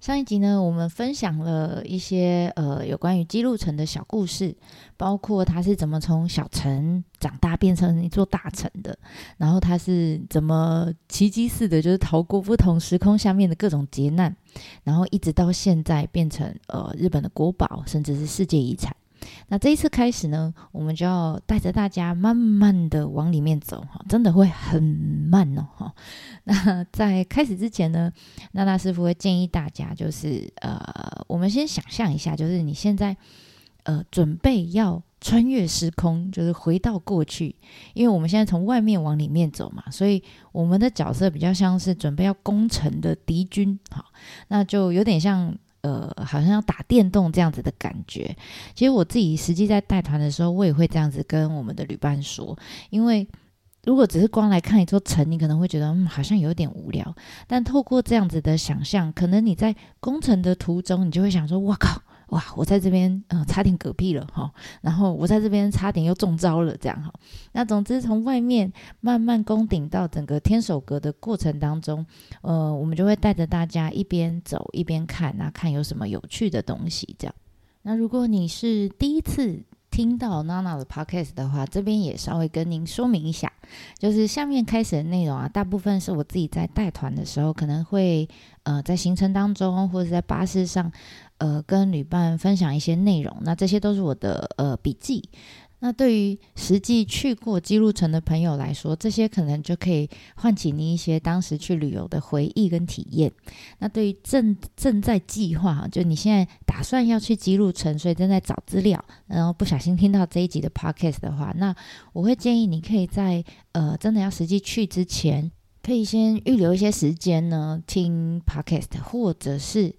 上一集呢，我们分享了一些呃有关于姬路城的小故事，包括它是怎么从小城长大变成一座大城的，然后它是怎么奇迹似的，就是逃过不同时空下面的各种劫难，然后一直到现在变成呃日本的国宝，甚至是世界遗产。那这一次开始呢，我们就要带着大家慢慢的往里面走哈，真的会很慢哦哈。那在开始之前呢，娜娜师傅会建议大家，就是呃，我们先想象一下，就是你现在呃准备要穿越时空，就是回到过去，因为我们现在从外面往里面走嘛，所以我们的角色比较像是准备要攻城的敌军哈，那就有点像。呃，好像要打电动这样子的感觉。其实我自己实际在带团的时候，我也会这样子跟我们的旅伴说。因为如果只是光来看一座城，你可能会觉得嗯，好像有点无聊。但透过这样子的想象，可能你在攻城的途中，你就会想说：“哇靠！”哇，我在这边，嗯、差点嗝屁了哈，然后我在这边差点又中招了，这样哈。那总之，从外面慢慢攻顶到整个天守阁的过程当中，呃，我们就会带着大家一边走一边看，那看有什么有趣的东西，这样。那如果你是第一次听到娜娜的 podcast 的话，这边也稍微跟您说明一下，就是下面开始的内容啊，大部分是我自己在带团的时候可能会，呃，在行程当中或者在巴士上。呃，跟旅伴分享一些内容，那这些都是我的呃笔记。那对于实际去过姬路城的朋友来说，这些可能就可以唤起你一些当时去旅游的回忆跟体验。那对于正正在计划，就你现在打算要去姬路城，所以正在找资料，然后不小心听到这一集的 podcast 的话，那我会建议你可以在呃真的要实际去之前，可以先预留一些时间呢听 podcast，或者是。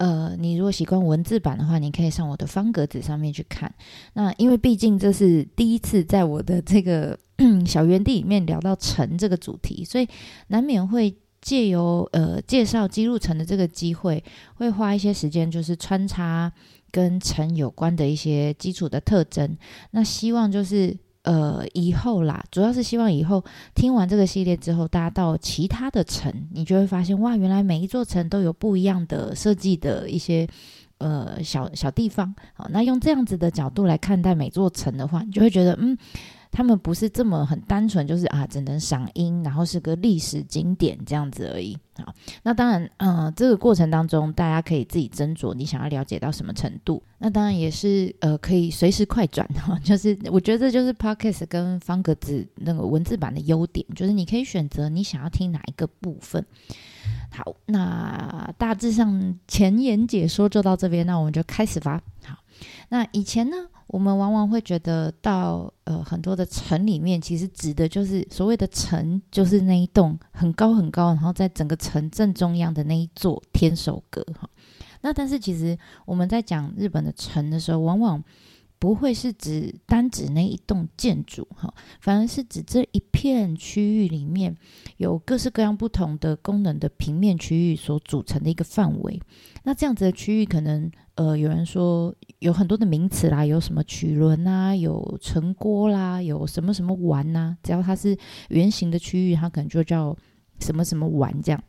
呃，你如果习惯文字版的话，你可以上我的方格子上面去看。那因为毕竟这是第一次在我的这个 小园地里面聊到城这个主题，所以难免会借由呃介绍姬路城的这个机会，会花一些时间，就是穿插跟城有关的一些基础的特征。那希望就是。呃，以后啦，主要是希望以后听完这个系列之后，大家到其他的城，你就会发现哇，原来每一座城都有不一样的设计的一些呃小小地方。好，那用这样子的角度来看待每座城的话，你就会觉得嗯。他们不是这么很单纯，就是啊，只能赏樱，然后是个历史景点这样子而已。好，那当然，嗯、这个过程当中，大家可以自己斟酌你想要了解到什么程度。那当然也是呃，可以随时快转哈。就是我觉得这就是 Podcast 跟方格子那个文字版的优点，就是你可以选择你想要听哪一个部分。好，那大致上前言解说就到这边，那我们就开始吧。好，那以前呢？我们往往会觉得到呃很多的城里面，其实指的就是所谓的城，就是那一栋很高很高，然后在整个城正中央的那一座天守阁哈。那但是其实我们在讲日本的城的时候，往往不会是指单指那一栋建筑哈，反而是指这一片区域里面有各式各样不同的功能的平面区域所组成的一个范围。那这样子的区域可能。呃，有人说有很多的名词啦，有什么曲轮啊，有城郭啦，有什么什么丸呐、只要它是圆形的区域，它可能就叫什么什么丸这样。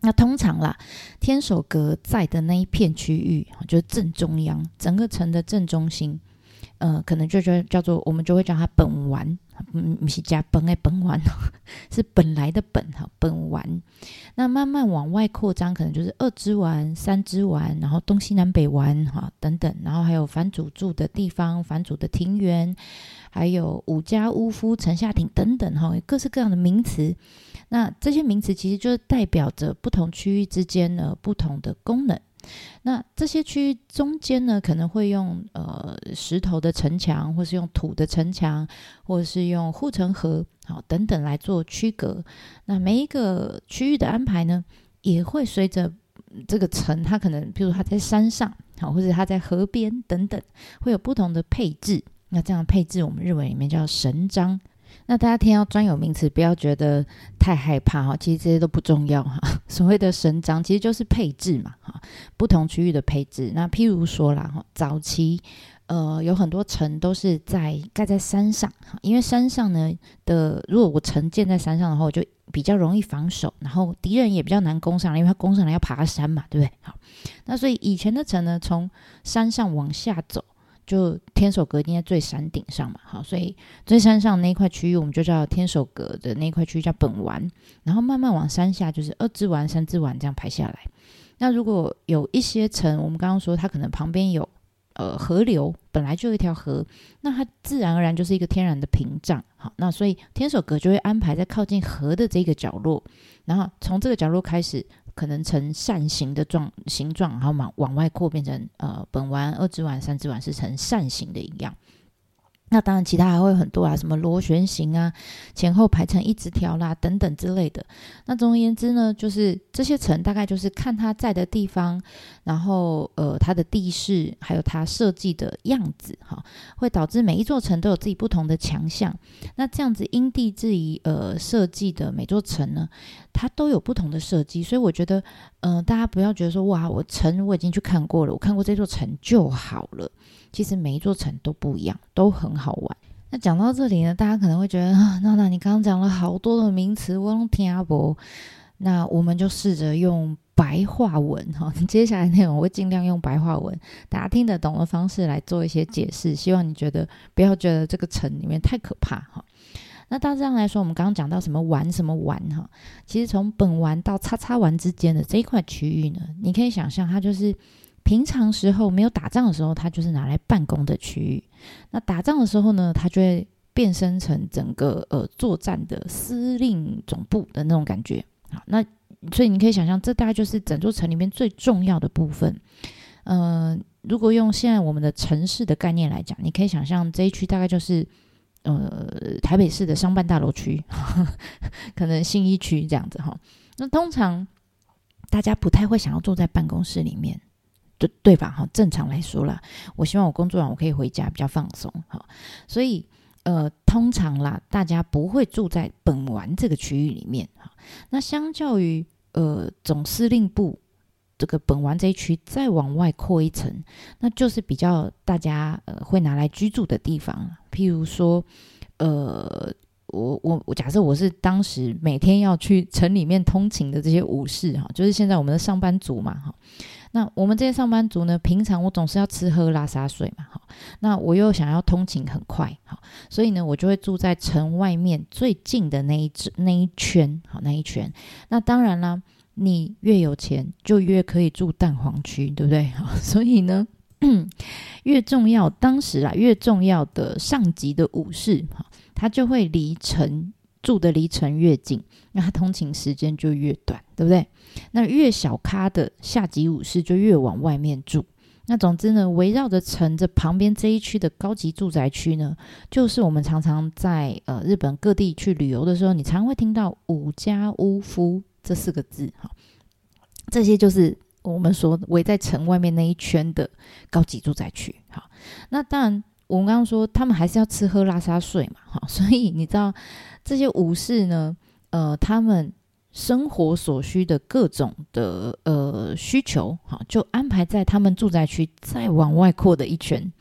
那通常啦，天守阁在的那一片区域，就是正中央，整个城的正中心，呃，可能就叫叫做我们就会叫它本丸。嗯，不是加本哎，本丸 是本来的本哈，本丸。那慢慢往外扩张，可能就是二之丸、三之丸，然后东西南北丸哈等等，然后还有藩主住的地方、藩主的庭园，还有武家屋夫城下町等等哈，各式各样的名词。那这些名词其实就是代表着不同区域之间的不同的功能。那这些区域中间呢，可能会用呃石头的城墙，或是用土的城墙，或是用护城河，好等等来做区隔。那每一个区域的安排呢，也会随着这个城，它可能，譬如它在山上，好，或者它在河边等等，会有不同的配置。那这样配置，我们日文里面叫神章。那大家听到专有名词，不要觉得太害怕哈，其实这些都不重要哈。所谓的神章其实就是配置嘛哈，不同区域的配置。那譬如说啦哈，早期呃有很多城都是在盖在山上，因为山上呢的，如果我城建在山上的话，我就比较容易防守，然后敌人也比较难攻上来，因为他攻上来要爬山嘛，对不对？好，那所以以前的城呢，从山上往下走。就天守阁一定在最山顶上嘛，好，所以最山上那一块区域我们就叫天守阁的那块区域叫本丸，然后慢慢往山下就是二之丸、三之丸这样排下来。那如果有一些城，我们刚刚说它可能旁边有呃河流，本来就有一条河，那它自然而然就是一个天然的屏障，好，那所以天守阁就会安排在靠近河的这个角落，然后从这个角落开始。可能呈扇形的状形状，然后往往外扩，变成呃本丸、二指丸、三指丸是呈扇形的一样。那当然，其他还会很多啊，什么螺旋形啊，前后排成一直条啦，等等之类的。那总而言之呢，就是这些城大概就是看它在的地方，然后呃它的地势，还有它设计的样子，哈，会导致每一座城都有自己不同的强项。那这样子因地制宜呃设计的每座城呢，它都有不同的设计。所以我觉得，嗯、大家不要觉得说哇，我城我已经去看过了，我看过这座城就好了。其实每一座城都不一样，都很好玩。那讲到这里呢，大家可能会觉得啊，娜娜你刚刚讲了好多的名词，我都听不懂。那我们就试着用白话文哈，接下来内容我会尽量用白话文，大家听得懂的方式来做一些解释。希望你觉得不要觉得这个城里面太可怕哈。那大致上来说，我们刚刚讲到什么玩什么玩哈，其实从本玩到叉叉玩之间的这一块区域呢，你可以想象它就是。平常时候没有打仗的时候，它就是拿来办公的区域。那打仗的时候呢，它就会变身成整个呃作战的司令总部的那种感觉。好，那所以你可以想象，这大概就是整座城里面最重要的部分。嗯、呃，如果用现在我们的城市的概念来讲，你可以想象这一区大概就是呃台北市的商办大楼区，可能信义区这样子哈。那通常大家不太会想要坐在办公室里面。对对吧？哈，正常来说啦，我希望我工作完我可以回家比较放松。哈，所以呃，通常啦，大家不会住在本丸这个区域里面。哈，那相较于呃总司令部这个本丸这一区再往外扩一层，那就是比较大家呃会拿来居住的地方。譬如说，呃，我我我假设我是当时每天要去城里面通勤的这些武士哈，就是现在我们的上班族嘛，哈。那我们这些上班族呢，平常我总是要吃喝拉撒睡嘛，好，那我又想要通勤很快，好，所以呢，我就会住在城外面最近的那一那一圈，好，那一圈。那当然啦，你越有钱，就越可以住蛋黄区，对不对？好，所以呢，越重要，当时啊，越重要的上级的武士，哈，他就会离城。住的离城越近，那他通勤时间就越短，对不对？那越小咖的下级武士就越往外面住。那总之呢，围绕着城这旁边这一区的高级住宅区呢，就是我们常常在呃日本各地去旅游的时候，你常会听到五家屋夫这四个字哈。这些就是我们说围在城外面那一圈的高级住宅区。好，那当然我们刚刚说他们还是要吃喝拉撒睡嘛，好，所以你知道。这些武士呢，呃，他们生活所需的各种的呃需求，好，就安排在他们住宅区再往外扩的一圈。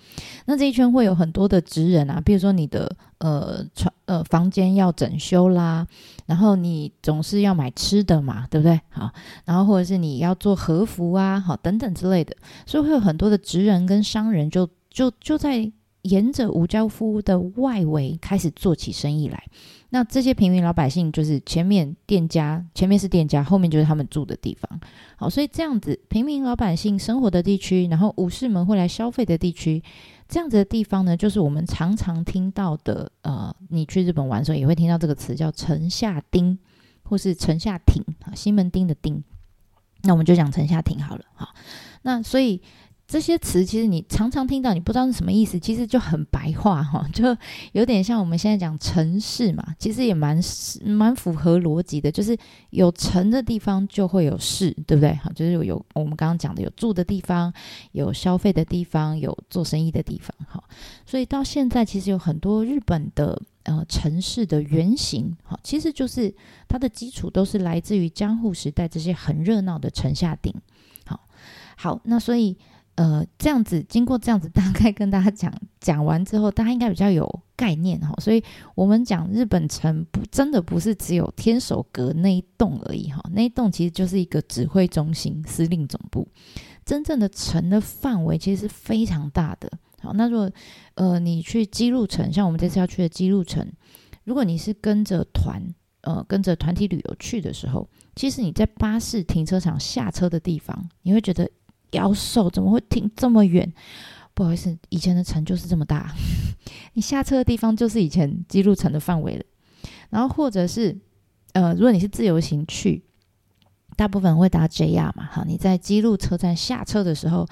那这一圈会有很多的职人啊，比如说你的呃床呃房间要整修啦，然后你总是要买吃的嘛，对不对？好，然后或者是你要做和服啊，好，等等之类的，所以会有很多的职人跟商人就就就在沿着五家夫的外围开始做起生意来。那这些平民老百姓就是前面店家，前面是店家，后面就是他们住的地方。好，所以这样子平民老百姓生活的地区，然后武士们会来消费的地区，这样子的地方呢，就是我们常常听到的。呃，你去日本玩的时候也会听到这个词，叫城下町，或是城下町，西门町的町。那我们就讲城下町好了。好，那所以。这些词其实你常常听到，你不知道是什么意思，其实就很白话哈，就有点像我们现在讲城市嘛，其实也蛮蛮符合逻辑的，就是有城的地方就会有市，对不对？哈，就是有有我们刚刚讲的有住的地方，有消费的地方，有做生意的地方，哈，所以到现在其实有很多日本的。呃城市的原型，好，其实就是它的基础都是来自于江户时代这些很热闹的城下町。好，好，那所以。呃，这样子经过这样子大概跟大家讲讲完之后，大家应该比较有概念哈。所以我们讲日本城不真的不是只有天守阁那一栋而已哈，那一栋其实就是一个指挥中心、司令总部。真正的城的范围其实是非常大的。好，那如果呃你去姬路城，像我们这次要去的姬路城，如果你是跟着团呃跟着团体旅游去的时候，其实你在巴士停车场下车的地方，你会觉得。妖兽怎么会停这么远？不好意思，以前的城就是这么大，你下车的地方就是以前姬路城的范围了。然后或者是，呃，如果你是自由行去，大部分会搭 JR 嘛，哈，你在姬路车站下车的时候，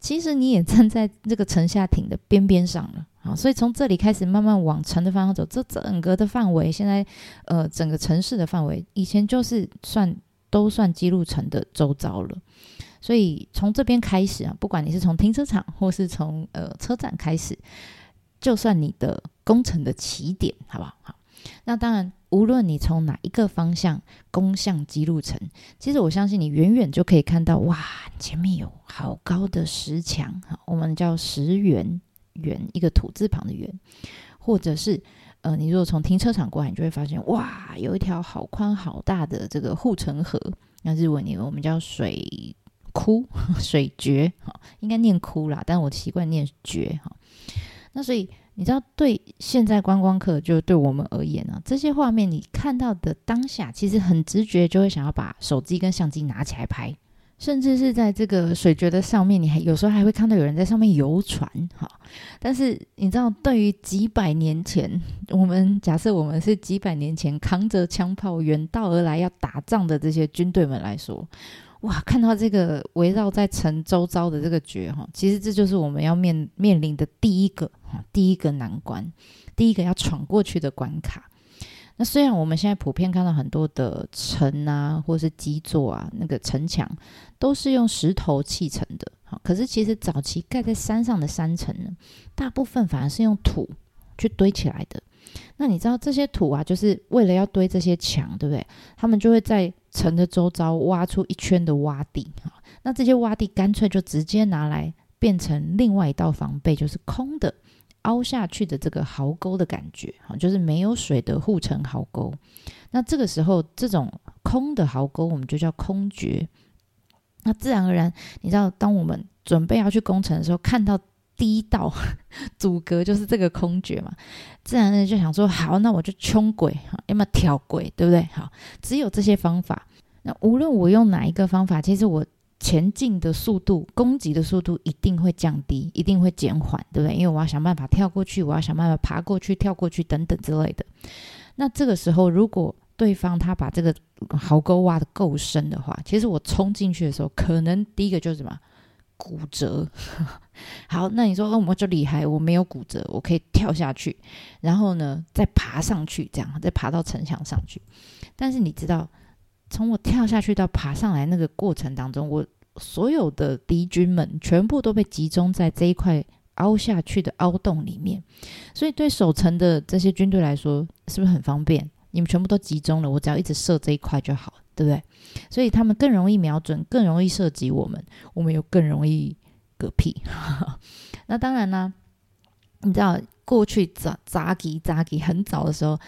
其实你也站在这个城下町的边边上了，啊，所以从这里开始慢慢往城的方向走，这整个的范围，现在呃整个城市的范围，以前就是算都算姬路城的周遭了。所以从这边开始啊，不管你是从停车场或是从呃车站开始，就算你的工程的起点，好不好？好，那当然，无论你从哪一个方向攻向姬路城，其实我相信你远远就可以看到，哇，前面有好高的石墙，我们叫石垣，垣一个土字旁的垣，或者是呃，你如果从停车场过来，你就会发现，哇，有一条好宽好大的这个护城河，那日文里我们叫水。窟水绝哈，应该念窟啦，但我习惯念绝哈。那所以你知道，对现在观光客，就对我们而言呢、啊，这些画面你看到的当下，其实很直觉就会想要把手机跟相机拿起来拍，甚至是在这个水绝的上面，你还有时候还会看到有人在上面游船哈。但是你知道，对于几百年前，我们假设我们是几百年前扛着枪炮远道而来要打仗的这些军队们来说。哇，看到这个围绕在城周遭的这个绝哈，其实这就是我们要面面临的第一个哈，第一个难关，第一个要闯过去的关卡。那虽然我们现在普遍看到很多的城啊，或是基座啊，那个城墙都是用石头砌成的，哈，可是其实早期盖在山上的山城呢，大部分反而是用土去堆起来的。那你知道这些土啊，就是为了要堆这些墙，对不对？他们就会在城的周遭挖出一圈的洼地，哈。那这些洼地干脆就直接拿来变成另外一道防备，就是空的凹下去的这个壕沟的感觉，哈，就是没有水的护城壕沟。那这个时候，这种空的壕沟我们就叫空绝。那自然而然，你知道，当我们准备要去攻城的时候，看到。第一道阻隔就是这个空绝嘛，自然呢就想说好，那我就冲轨哈，要么跳鬼，对不对？好，只有这些方法。那无论我用哪一个方法，其实我前进的速度、攻击的速度一定会降低，一定会减缓，对不对？因为我要想办法跳过去，我要想办法爬过去、跳过去等等之类的。那这个时候，如果对方他把这个壕沟挖得够深的话，其实我冲进去的时候，可能第一个就是什么？骨折，好，那你说，哦，我就厉害，我没有骨折，我可以跳下去，然后呢，再爬上去，这样再爬到城墙上去。但是你知道，从我跳下去到爬上来那个过程当中，我所有的敌军们全部都被集中在这一块凹下去的凹洞里面，所以对守城的这些军队来说，是不是很方便？你们全部都集中了，我只要一直射这一块就好。对不对？所以他们更容易瞄准，更容易射击我们，我们又更容易嗝屁。那当然啦，你知道过去扎扎基扎基很早的时候，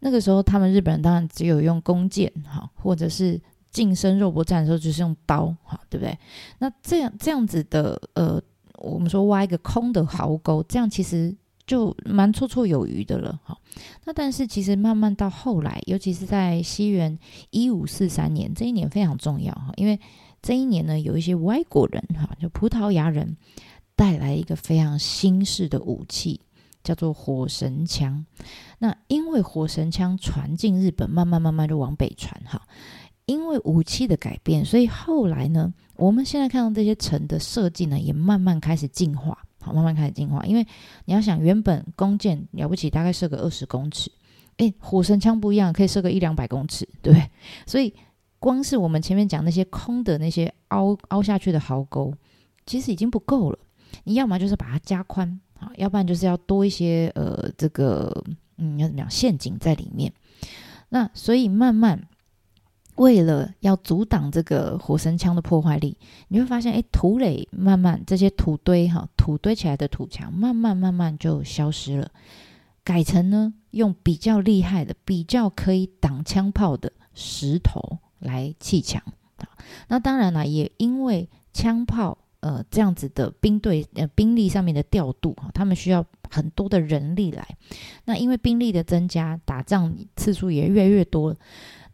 那个时候他们日本人当然只有用弓箭哈，或者是近身肉搏战的时候就是用刀哈，对不对？那这样这样子的呃，我们说挖一个空的壕沟，这样其实。就蛮绰绰有余的了，哈。那但是其实慢慢到后来，尤其是在西元一五四三年这一年非常重要哈，因为这一年呢，有一些外国人哈，就葡萄牙人带来一个非常新式的武器，叫做火神枪。那因为火神枪传进日本，慢慢慢慢就往北传哈。因为武器的改变，所以后来呢，我们现在看到这些城的设计呢，也慢慢开始进化。好，慢慢开始进化，因为你要想，原本弓箭了不起，大概射个二十公尺，诶，火神枪不一样，可以射个一两百公尺，对不对？所以光是我们前面讲那些空的那些凹凹下去的壕沟，其实已经不够了。你要么就是把它加宽，啊，要不然就是要多一些呃这个嗯，要怎么讲陷阱在里面。那所以慢慢。为了要阻挡这个火神枪的破坏力，你会发现，哎，土垒慢慢这些土堆哈，土堆起来的土墙，慢慢慢慢就消失了，改成呢用比较厉害的、比较可以挡枪炮的石头来砌墙啊。那当然了，也因为枪炮呃这样子的兵队呃兵力上面的调度哈，他们需要很多的人力来。那因为兵力的增加，打仗次数也越来越多。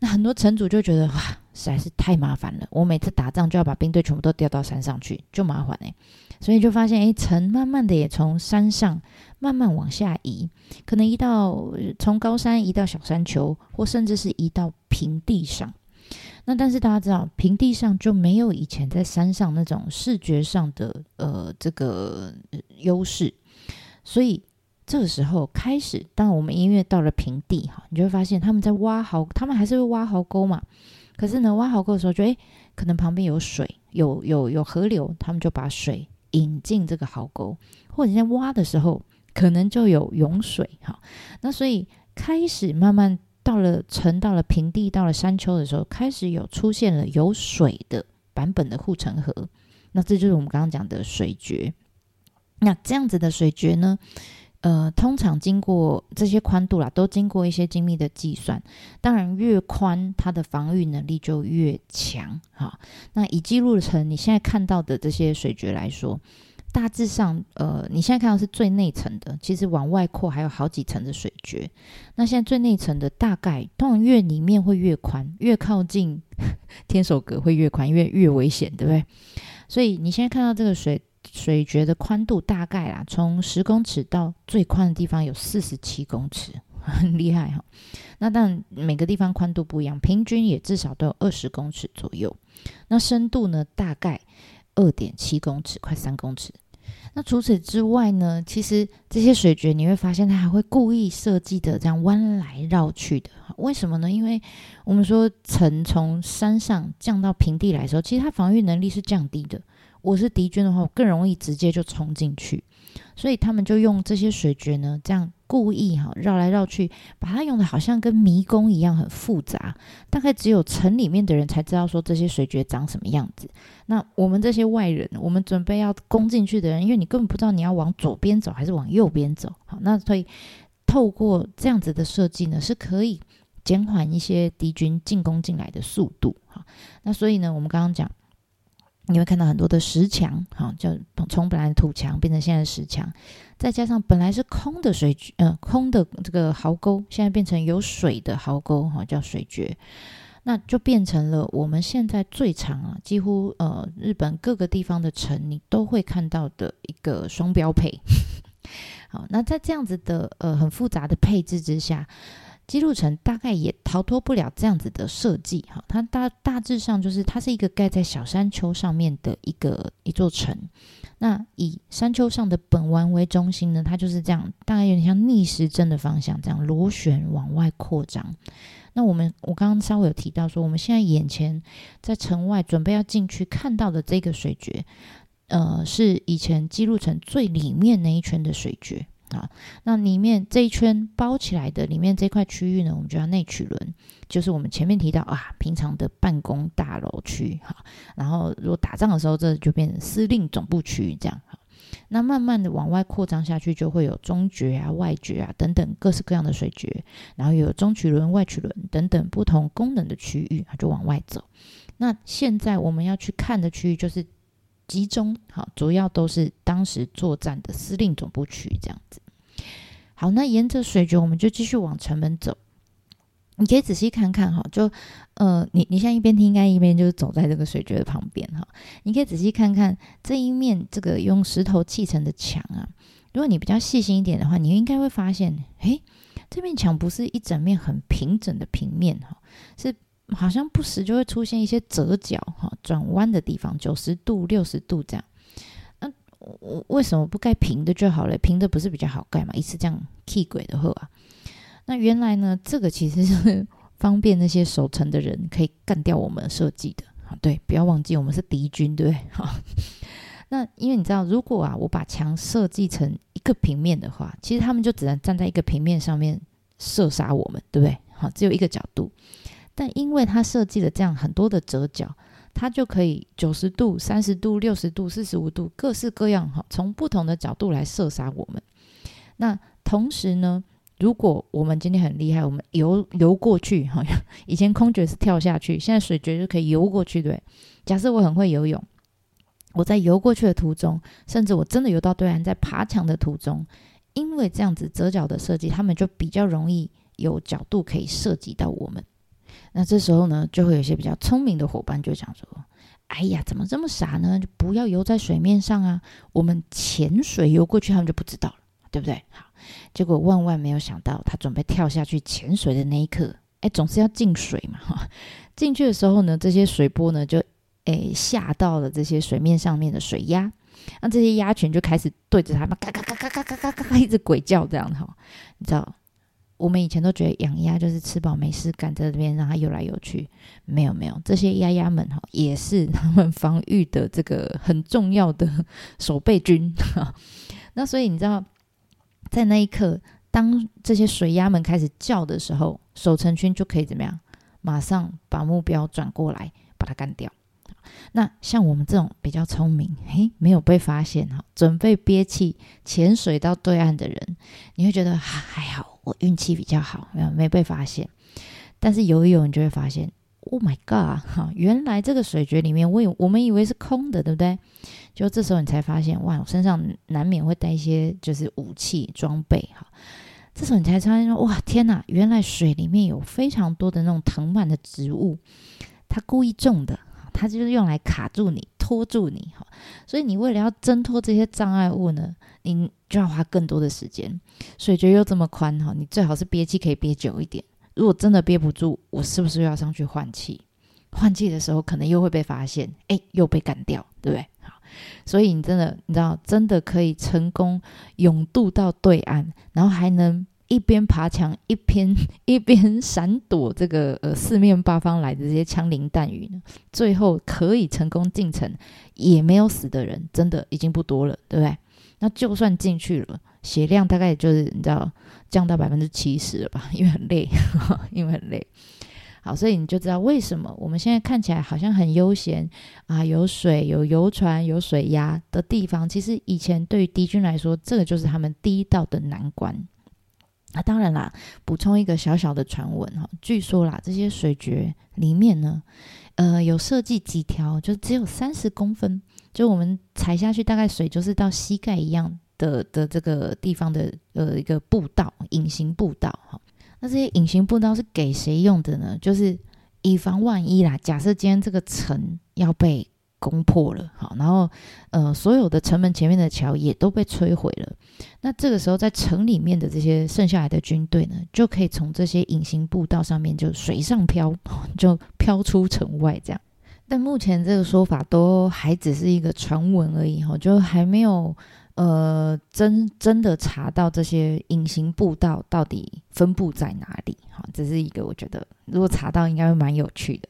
那很多城主就觉得哇，实在是太麻烦了。我每次打仗就要把兵队全部都调到山上去，就麻烦哎。所以就发现，哎，城慢慢的也从山上慢慢往下移，可能移到从高山移到小山丘，或甚至是移到平地上。那但是大家知道，平地上就没有以前在山上那种视觉上的呃这个优势，所以。这个时候开始，当我们音乐到了平地哈，你就会发现他们在挖壕，他们还是会挖壕沟嘛。可是呢，挖壕沟的时候就，就诶，可能旁边有水，有有有河流，他们就把水引进这个壕沟，或者在挖的时候，可能就有涌水哈。那所以开始慢慢到了城，到了平地，到了山丘的时候，开始有出现了有水的版本的护城河。那这就是我们刚刚讲的水决。那这样子的水决呢？呃，通常经过这些宽度啦，都经过一些精密的计算。当然，越宽，它的防御能力就越强。哈，那以记录成你现在看到的这些水决来说，大致上，呃，你现在看到是最内层的，其实往外扩还有好几层的水蕨。那现在最内层的大概，通常越里面会越宽，越靠近 天守阁会越宽，因为越危险，对不对？所以你现在看到这个水。水蕨的宽度大概啊，从十公尺到最宽的地方有四十七公尺，很厉害哈。那但每个地方宽度不一样，平均也至少都有二十公尺左右。那深度呢，大概二点七公尺，快三公尺。那除此之外呢，其实这些水决你会发现，它还会故意设计的这样弯来绕去的。为什么呢？因为我们说城从山上降到平地来的时候，其实它防御能力是降低的。我是敌军的话，我更容易直接就冲进去，所以他们就用这些水决呢，这样故意哈绕来绕去，把它用的好像跟迷宫一样很复杂，大概只有城里面的人才知道说这些水决长什么样子。那我们这些外人，我们准备要攻进去的人，因为你根本不知道你要往左边走还是往右边走，好，那所以透过这样子的设计呢，是可以减缓一些敌军进攻进来的速度，好，那所以呢，我们刚刚讲。你会看到很多的石墙，哈，就从本来的土墙变成现在的石墙，再加上本来是空的水，呃，空的这个壕沟，现在变成有水的壕沟，哈，叫水决，那就变成了我们现在最长啊，几乎呃日本各个地方的城你都会看到的一个双标配。好，那在这样子的呃很复杂的配置之下。姬路城大概也逃脱不了这样子的设计，哈，它大大致上就是它是一个盖在小山丘上面的一个一座城。那以山丘上的本丸为中心呢，它就是这样，大概有点像逆时针的方向，这样螺旋往外扩张。那我们我刚刚稍微有提到说，我们现在眼前在城外准备要进去看到的这个水决，呃，是以前姬路城最里面那一圈的水决。啊，那里面这一圈包起来的里面这块区域呢，我们叫内曲轮，就是我们前面提到啊，平常的办公大楼区哈。然后如果打仗的时候，这就变成司令总部区这样哈。那慢慢的往外扩张下去，就会有中决啊、外决啊等等各式各样的水决，然后有中曲轮、外曲轮等等不同功能的区域，就往外走。那现在我们要去看的区域就是。集中好，主要都是当时作战的司令总部区这样子。好，那沿着水决，我们就继续往城门走。你可以仔细看看哈，就呃，你你现在一边听，应该一边就是走在这个水决的旁边哈。你可以仔细看看这一面这个用石头砌成的墙啊。如果你比较细心一点的话，你应该会发现，诶，这面墙不是一整面很平整的平面哈，是。好像不时就会出现一些折角哈、转弯的地方，九十度、六十度这样。那、我为什么不盖平的就好了？平的不是比较好盖嘛？一次这样踢鬼的话啊。那原来呢，这个其实是方便那些守城的人可以干掉我们设计的。对，不要忘记我们是敌军，对不对？好。那因为你知道，如果啊，我把墙设计成一个平面的话，其实他们就只能站在一个平面上面射杀我们，对不对？好，只有一个角度，但因为它设计了这样很多的折角，它就可以九十度、三十度、六十度、四十五度，各式各样哈，从不同的角度来射杀我们。那同时呢，如果我们今天很厉害，我们游游过去，哈，以前空决是跳下去，现在水决就可以游过去，对。假设我很会游泳，我在游过去的途中，甚至我真的游到对岸，在爬墙的途中，因为这样子折角的设计，他们就比较容易有角度可以涉及到我们。那这时候呢，就会有些比较聪明的伙伴就想说：“哎呀，怎么这么傻呢？就不要游在水面上啊！我们潜水游过去，他们就不知道了，对不对？”好，结果万万没有想到，他准备跳下去潜水的那一刻，哎，总是要进水嘛，哈，进去的时候呢，这些水波呢就。诶，吓到了这些水面上面的水鸭，那这些鸭群就开始对着他们嘎嘎嘎嘎嘎嘎嘎嘎嘎一直鬼叫，这样哈，你知道，我们以前都觉得养鸭就是吃饱没事干，在这边让它游来游去，没有没有，这些鸭鸭们哈也是他们防御的这个很重要的守备军哈。那所以你知道，在那一刻，当这些水鸭们开始叫的时候，守城军就可以怎么样？马上把目标转过来，把它干掉。那像我们这种比较聪明，嘿，没有被发现哈，准备憋气潜水到对岸的人，你会觉得还好，我运气比较好，没有没被发现。但是游一游，你就会发现，Oh my God，哈，原来这个水决里面，我以我们以为是空的，对不对？就这时候你才发现，哇，我身上难免会带一些就是武器装备哈。这时候你才发现，哇，天哪，原来水里面有非常多的那种藤蔓的植物，它故意种的。它就是用来卡住你、拖住你，哈，所以你为了要挣脱这些障碍物呢，你就要花更多的时间。水决又这么宽，哈，你最好是憋气可以憋久一点。如果真的憋不住，我是不是要上去换气？换气的时候可能又会被发现，哎，又被干掉，对不对？好，所以你真的，你知道，真的可以成功永渡到对岸，然后还能。一边爬墙，一边 一边闪躲这个呃四面八方来的这些枪林弹雨呢，最后可以成功进城，也没有死的人，真的已经不多了，对不对？那就算进去了，血量大概也就是你知道降到百分之七十了吧，因为很累，呵呵，因为很累。好，所以你就知道为什么我们现在看起来好像很悠闲啊，有水、有游船、有水压的地方，其实以前对于敌军来说，这个就是他们第一道的难关。那、啊、当然啦，补充一个小小的传闻哈，据说啦，这些水决里面呢，呃，有设计几条，就只有三十公分，就我们踩下去，大概水就是到膝盖一样的的这个地方的呃一个步道，隐形步道哈。那这些隐形步道是给谁用的呢？就是以防万一啦，假设今天这个城要被攻破了，好，然后呃，所有的城门前面的桥也都被摧毁了。那这个时候，在城里面的这些剩下来的军队呢，就可以从这些隐形步道上面就水上漂，就飘出城外这样。但目前这个说法都还只是一个传闻而已，哈，就还没有呃真真的查到这些隐形步道到底分布在哪里，哈，只是一个我觉得如果查到应该会蛮有趣的。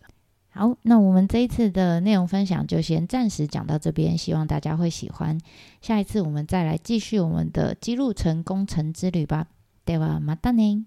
好，那我们这一次的内容分享就先暂时讲到这边，希望大家会喜欢。下一次我们再来继续我们的姬路城攻城之旅吧。ではまたね。